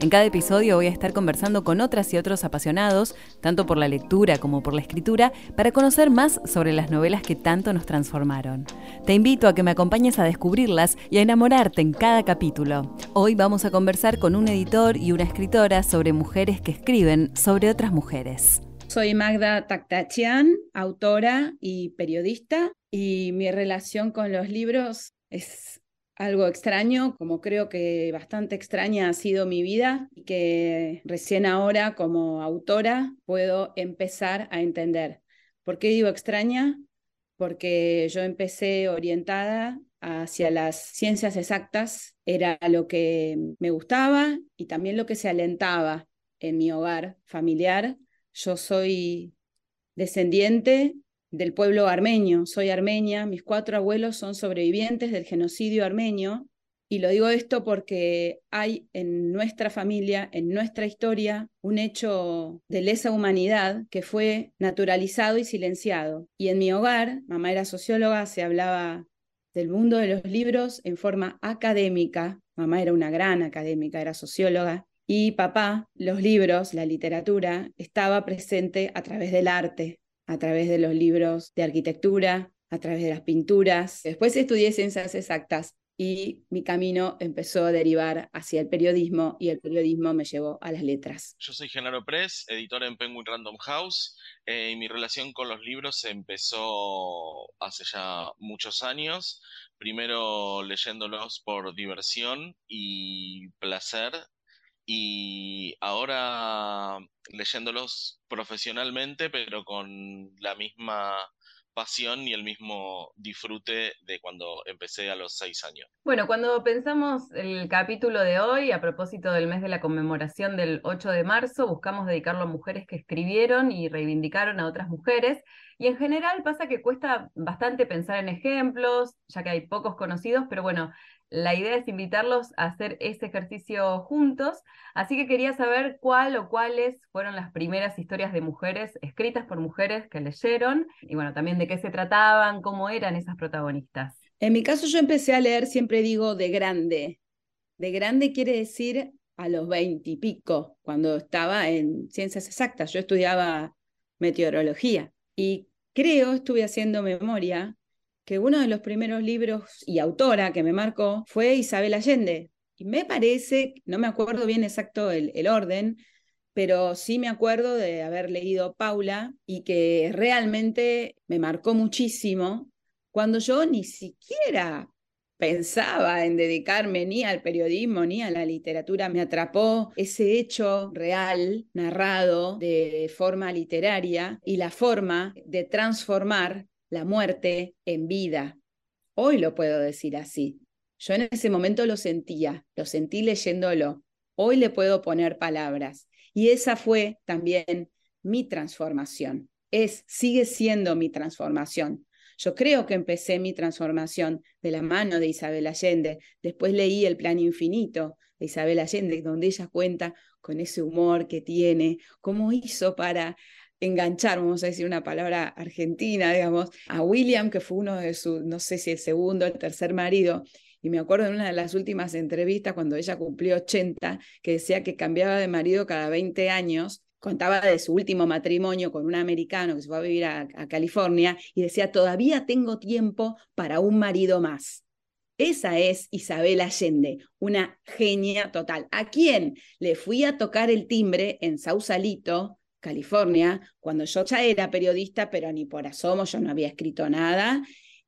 En cada episodio voy a estar conversando con otras y otros apasionados, tanto por la lectura como por la escritura, para conocer más sobre las novelas que tanto nos transformaron. Te invito a que me acompañes a descubrirlas y a enamorarte en cada capítulo. Hoy vamos a conversar con un editor y una escritora sobre mujeres que escriben sobre otras mujeres. Soy Magda Taktachian, autora y periodista, y mi relación con los libros es algo extraño, como creo que bastante extraña ha sido mi vida y que recién ahora como autora puedo empezar a entender. ¿Por qué digo extraña? Porque yo empecé orientada hacia las ciencias exactas, era lo que me gustaba y también lo que se alentaba en mi hogar familiar. Yo soy descendiente del pueblo armenio. Soy armenia, mis cuatro abuelos son sobrevivientes del genocidio armenio. Y lo digo esto porque hay en nuestra familia, en nuestra historia, un hecho de lesa humanidad que fue naturalizado y silenciado. Y en mi hogar, mamá era socióloga, se hablaba del mundo de los libros en forma académica. Mamá era una gran académica, era socióloga. Y papá, los libros, la literatura, estaba presente a través del arte, a través de los libros de arquitectura, a través de las pinturas. Después estudié ciencias exactas y mi camino empezó a derivar hacia el periodismo y el periodismo me llevó a las letras. Yo soy Genaro Press, editor en Penguin Random House eh, y mi relación con los libros empezó hace ya muchos años, primero leyéndolos por diversión y placer y ahora leyéndolos profesionalmente, pero con la misma pasión y el mismo disfrute de cuando empecé a los seis años. Bueno, cuando pensamos el capítulo de hoy, a propósito del mes de la conmemoración del 8 de marzo, buscamos dedicarlo a mujeres que escribieron y reivindicaron a otras mujeres. Y en general pasa que cuesta bastante pensar en ejemplos, ya que hay pocos conocidos, pero bueno, la idea es invitarlos a hacer ese ejercicio juntos, así que quería saber cuál o cuáles fueron las primeras historias de mujeres escritas por mujeres que leyeron y bueno, también de qué se trataban, cómo eran esas protagonistas. En mi caso yo empecé a leer, siempre digo, de grande. De grande quiere decir a los veintipico, cuando estaba en ciencias exactas. Yo estudiaba meteorología y creo, estuve haciendo memoria, que uno de los primeros libros y autora que me marcó fue Isabel Allende. Y me parece, no me acuerdo bien exacto el, el orden, pero sí me acuerdo de haber leído Paula y que realmente me marcó muchísimo cuando yo ni siquiera pensaba en dedicarme ni al periodismo ni a la literatura, me atrapó ese hecho real, narrado de forma literaria y la forma de transformar la muerte en vida. Hoy lo puedo decir así. Yo en ese momento lo sentía, lo sentí leyéndolo. Hoy le puedo poner palabras. Y esa fue también mi transformación. Es, sigue siendo mi transformación. Yo creo que empecé mi transformación de la mano de Isabel Allende. Después leí El Plan Infinito de Isabel Allende, donde ella cuenta con ese humor que tiene, cómo hizo para enganchar, vamos a decir una palabra argentina, digamos, a William, que fue uno de sus, no sé si el segundo, el tercer marido. Y me acuerdo en una de las últimas entrevistas, cuando ella cumplió 80, que decía que cambiaba de marido cada 20 años, contaba de su último matrimonio con un americano que se fue a vivir a, a California y decía, todavía tengo tiempo para un marido más. Esa es Isabel Allende, una genia total. ¿A quién le fui a tocar el timbre en Sausalito California, cuando yo ya era periodista, pero ni por asomo, yo no había escrito nada,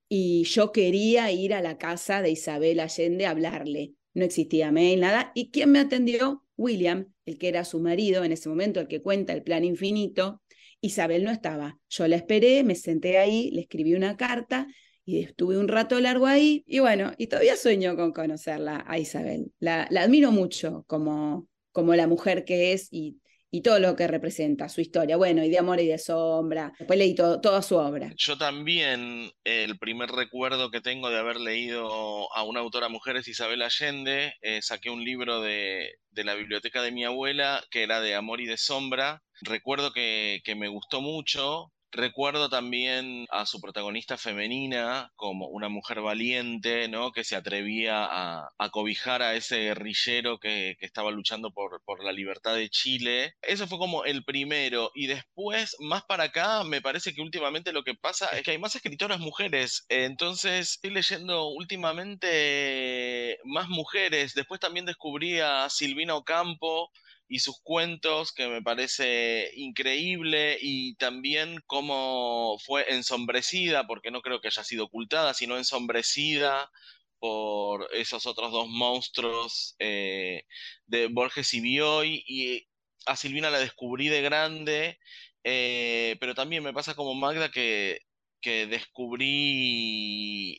y yo quería ir a la casa de Isabel Allende a hablarle. No existía mail, nada. ¿Y quién me atendió? William, el que era su marido en ese momento, el que cuenta el plan infinito. Isabel no estaba. Yo la esperé, me senté ahí, le escribí una carta y estuve un rato largo ahí. Y bueno, y todavía sueño con conocerla a Isabel. La, la admiro mucho como, como la mujer que es y y todo lo que representa, su historia. Bueno, y de amor y de sombra. Después leí toda su obra. Yo también, el primer recuerdo que tengo de haber leído a una autora mujer es Isabel Allende. Eh, saqué un libro de, de, la biblioteca de mi abuela que era de amor y de sombra. Recuerdo que, que me gustó mucho. Recuerdo también a su protagonista femenina como una mujer valiente, ¿no? Que se atrevía a, cobijar a ese guerrillero que, estaba luchando por, por, la libertad de Chile. Eso fue como el primero. Y después, más para acá, me parece que últimamente lo que pasa es que hay más escritoras mujeres. Entonces, estoy leyendo últimamente más mujeres. Después también descubrí a Silvina Ocampo y sus cuentos, que me parece increíble, y también cómo fue ensombrecida, porque no creo que haya sido ocultada, sino ensombrecida por esos otros dos monstruos eh, de Borges y Bioy, y a Silvina la descubrí de grande, eh, pero también me pasa como Magda que, que descubrí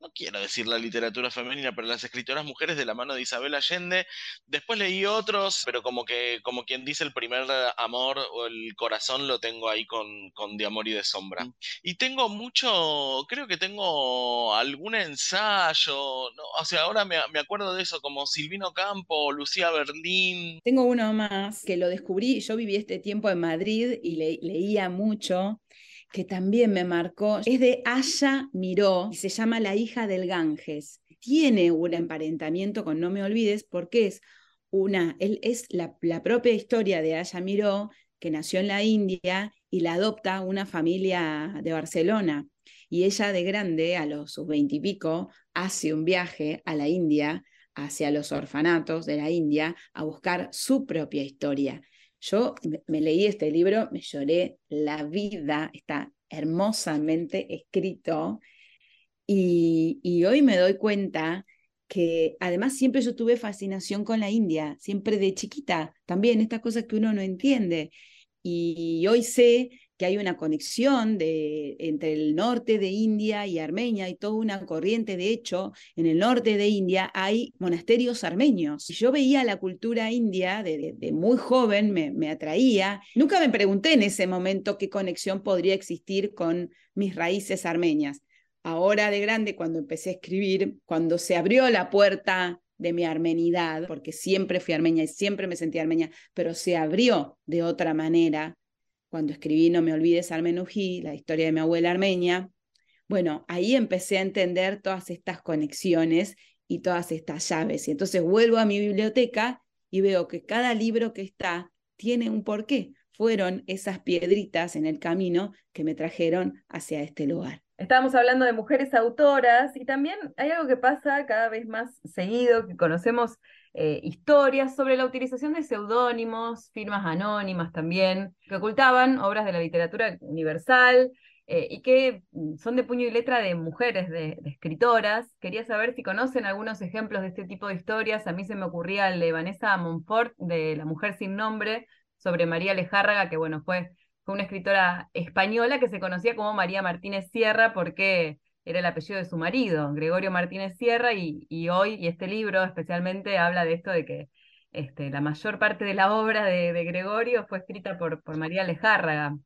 no quiero decir la literatura femenina, pero las escritoras mujeres de la mano de Isabel Allende. Después leí otros, pero como que, como quien dice, el primer amor o el corazón lo tengo ahí con, con De Amor y de Sombra. Mm. Y tengo mucho, creo que tengo algún ensayo, ¿no? o sea, ahora me, acuerdo de eso, como Silvino Campo, Lucía Berlín. Tengo uno más que lo descubrí, yo viví este tiempo en Madrid y leía mucho que también me marcó, es de Aya Miró y se llama La hija del Ganges. Tiene un emparentamiento con No me olvides porque es una, él es la, propia historia de Aya Miró, que nació en la India y la adopta una familia de Barcelona. Y ella de grande, a los sus veintipico, hace un viaje a la India, hacia los orfanatos de la India, a buscar su propia historia. Yo me, leí este libro, me lloré la vida, está hermosamente escrito y, y hoy me doy cuenta que además siempre yo tuve fascinación con la India, siempre de chiquita, también estas cosas que uno no entiende. Y hoy sé que hay una conexión entre el norte de India y Armenia, y toda una corriente, de hecho, en el norte de India hay monasterios armenios. Yo veía la cultura india de, muy joven, me, me atraía. Nunca me pregunté en ese momento qué conexión podría existir con mis raíces armenias. Ahora de grande, cuando empecé a escribir, cuando se abrió la puerta de mi armenidad, porque siempre fui armenia y siempre me sentí armenia, pero se abrió de otra manera cuando escribí No me olvides Armenují, la historia de mi abuela armenia, bueno, ahí empecé a entender todas estas conexiones y todas estas llaves. Y entonces vuelvo a mi biblioteca y veo que cada libro que está tiene un porqué. Fueron esas piedritas en el camino que me trajeron hacia este lugar. Estábamos hablando de mujeres autoras y también hay algo que pasa cada vez más seguido, que conocemos eh, historias sobre la utilización de seudónimos, firmas anónimas también, que ocultaban obras de la literatura universal eh, y que mm, son de puño y letra de mujeres, de, escritoras. Quería saber si conocen algunos ejemplos de este tipo de historias. A mí se me ocurría el de Vanessa Montfort, de La mujer sin nombre, sobre María Lejárraga, que bueno, fue, fue una escritora española que se conocía como María Martínez Sierra porque era el apellido de su marido, Gregorio Martínez Sierra, y, hoy, y este libro especialmente habla de esto de que este, la mayor parte de la obra de, Gregorio fue escrita por, por María Lejárraga.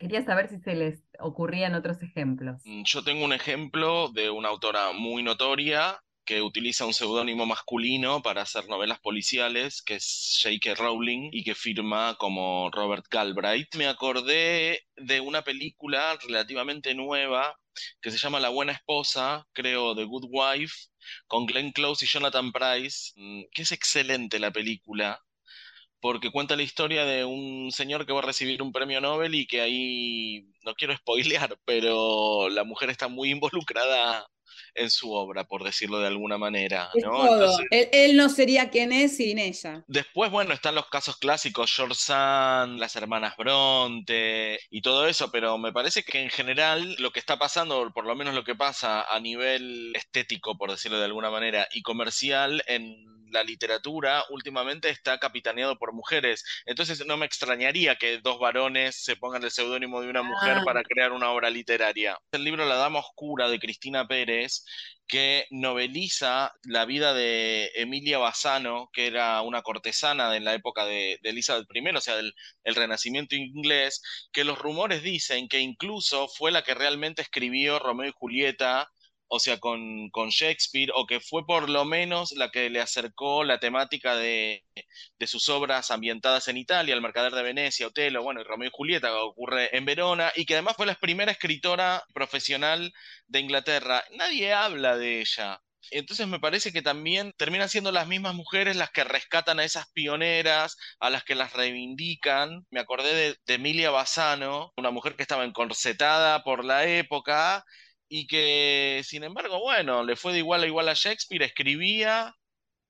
Quería saber si se les ocurrían otros ejemplos. Mm, yo tengo un ejemplo de una autora muy notoria que utiliza un seudónimo masculino para hacer novelas policiales, que es J.K. Rowling, y que firma como Robert Galbraith. Me acordé de una película relativamente nueva que se llama La Buena Esposa, creo, The Good Wife, con Glenn Close y Jonathan Price, mm, que es excelente la película, porque cuenta la historia de un señor que va a recibir un premio Nobel y que ahí, no quiero spoilear, pero la mujer está muy involucrada en su obra, por decirlo de alguna manera. ¿no? él, no sería quien es sin ella. Después, bueno, están los casos clásicos, George Sand, las hermanas Bronte y todo eso, pero me parece que en general lo que está pasando, por lo menos lo que pasa a nivel estético, por decirlo de alguna manera, y comercial en la literatura últimamente está capitaneado por mujeres. Entonces no me extrañaría que dos varones se pongan el seudónimo de una mujer Ah. para crear una obra literaria. El libro La Dama Oscura de Cristina Pérez que noveliza la vida de Emilia Bassano, que era una cortesana de la época de, de Elizabeth I, o sea, del el Renacimiento inglés, que los rumores dicen que incluso fue la que realmente escribió Romeo y Julieta, o sea, con, con Shakespeare, o que fue por lo menos la que le acercó la temática de, de sus obras ambientadas en Italia, El Mercader de Venecia, Otelo, bueno, y Romeo y Julieta, que ocurre en Verona, y que además fue la primera escritora profesional de Inglaterra. Nadie habla de ella. Entonces me parece que también terminan siendo las mismas mujeres las que rescatan a esas pioneras, a las que las reivindican. Me acordé de, de Emilia Bassano, una mujer que estaba encorsetada por la época y que, sin embargo, bueno, le fue de igual a igual a Shakespeare, escribía,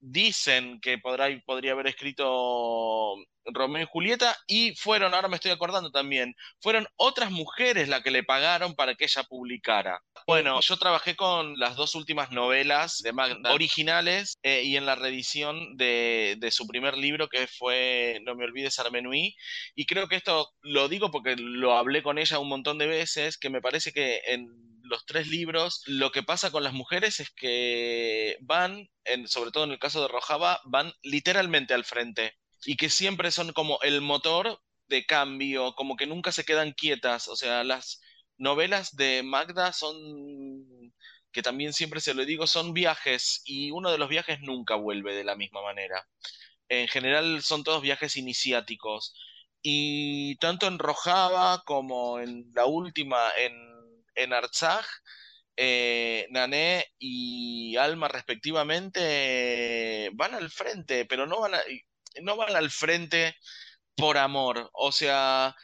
dicen que podrá, podría haber escrito Romeo y Julieta, y fueron, ahora me estoy acordando también, fueron otras mujeres las que le pagaron para que ella publicara. Bueno, yo trabajé con las dos últimas novelas de Magda originales eh, y en la reedición de, de, su primer libro que fue No me olvides Armenui, y creo que esto lo digo porque lo hablé con ella un montón de veces, que me parece que en los tres libros, lo que pasa con las mujeres es que van, en, sobre todo en el caso de Rojava, van literalmente al frente y que siempre son como el motor de cambio, como que nunca se quedan quietas. O sea, las novelas de Magda son, que también siempre se lo digo, son viajes y uno de los viajes nunca vuelve de la misma manera. En general son todos viajes iniciáticos. Y tanto en Rojava como en la última, en en Artsaj, eh, Nané y Alma respectivamente eh, van al frente, pero no van, no van al frente por amor. O sea,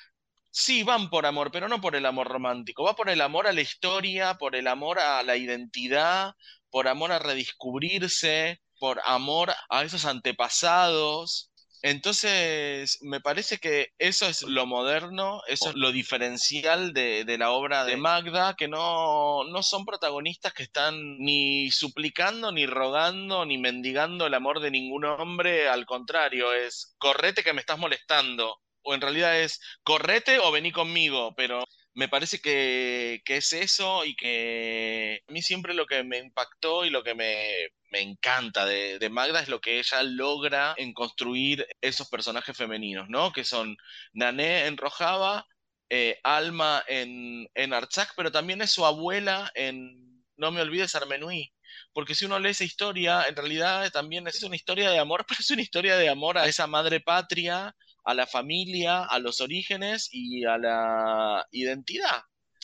sí van por amor, pero no por el amor romántico. Va por el amor a la historia, por el amor a la identidad, por amor a redescubrirse, por amor a esos antepasados. Entonces, me parece que eso es lo moderno, eso es lo diferencial de, de la obra de Magda, que no, no, son protagonistas que están ni suplicando, ni rogando, ni mendigando el amor de ningún hombre, al contrario, es correte que me estás molestando, o en realidad es correte o vení conmigo, pero me parece que, que, es eso y que a mí siempre lo que me impactó y lo que me, me encanta de, de, Magda es lo que ella logra en construir esos personajes femeninos, ¿no? Que son Nané en Rojava, eh, Alma en, en Artsakh, pero también es su abuela en No me olvides Armenui. Porque si uno lee esa historia, en realidad también es una historia de amor, pero es una historia de amor a esa madre patria, a la familia, a los orígenes y a la identidad.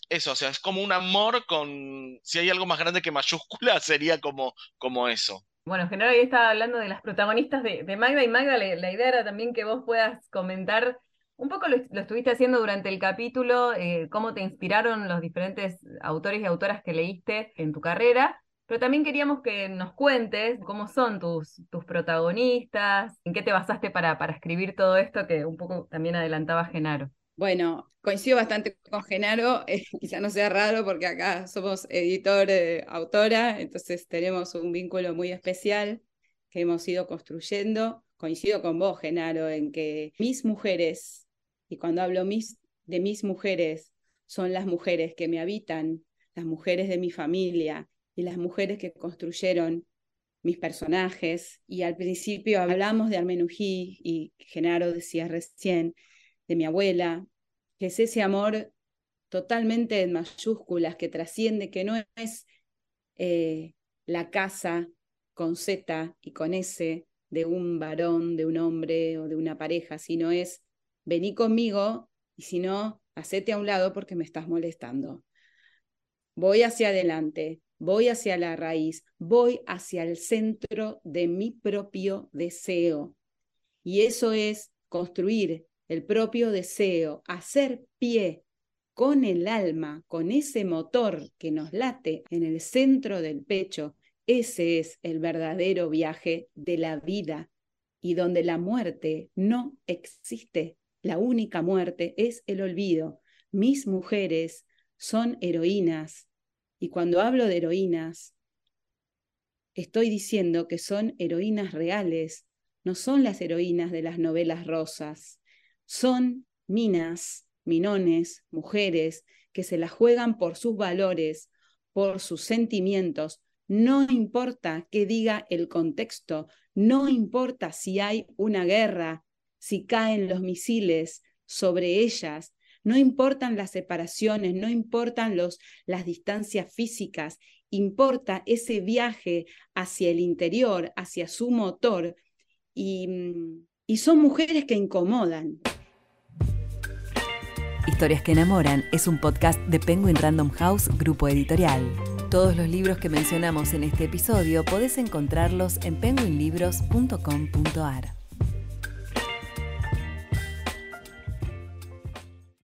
Eso, o sea, es como un amor con, si hay algo más grande que mayúscula, sería como, como eso. Bueno, en general ahí estaba hablando de las protagonistas de, de Magda y Magda, la, la, idea era también que vos puedas comentar, un poco lo, lo estuviste haciendo durante el capítulo, eh, cómo te inspiraron los diferentes autores y autoras que leíste en tu carrera, pero también queríamos que nos cuentes cómo son tus, tus protagonistas, en qué te basaste para, para escribir todo esto que un poco también adelantaba Genaro. Bueno, coincido bastante con Genaro, eh, quizá no sea raro porque acá somos editor, eh, autora, entonces tenemos un vínculo muy especial que hemos ido construyendo. Coincido con vos, Genaro, en que mis mujeres, y cuando hablo mis, de mis mujeres, son las mujeres que me habitan, las mujeres de mi familia, y las mujeres que construyeron mis personajes. Y al principio hablamos de Armenují y Genaro decía recién de mi abuela, que es ese amor totalmente en mayúsculas, que trasciende, que no es eh, la casa con Z y con S de un varón, de un hombre o de una pareja, sino es vení conmigo y si no, hacete a un lado porque me estás molestando. Voy hacia adelante, voy hacia la raíz, voy hacia el centro de mi propio deseo. Y eso es construir el propio deseo, hacer pie con el alma, con ese motor que nos late en el centro del pecho. Ese es el verdadero viaje de la vida y donde la muerte no existe. La única muerte es el olvido. Mis mujeres son heroínas y cuando hablo de heroínas, estoy diciendo que son heroínas reales, no son las heroínas de las novelas rosas, son minas, minones, mujeres que se la juegan por sus valores, por sus sentimientos, no importa qué diga el contexto, no importa si hay una guerra, si caen los misiles sobre ellas, no importan las separaciones, no importan los, las distancias físicas, importa ese viaje hacia el interior, hacia su motor, y, y son mujeres que incomodan. Historias que enamoran es un podcast de Penguin Random House, grupo editorial. Todos los libros que mencionamos en este episodio podés encontrarlos en penguinlibros.com.ar.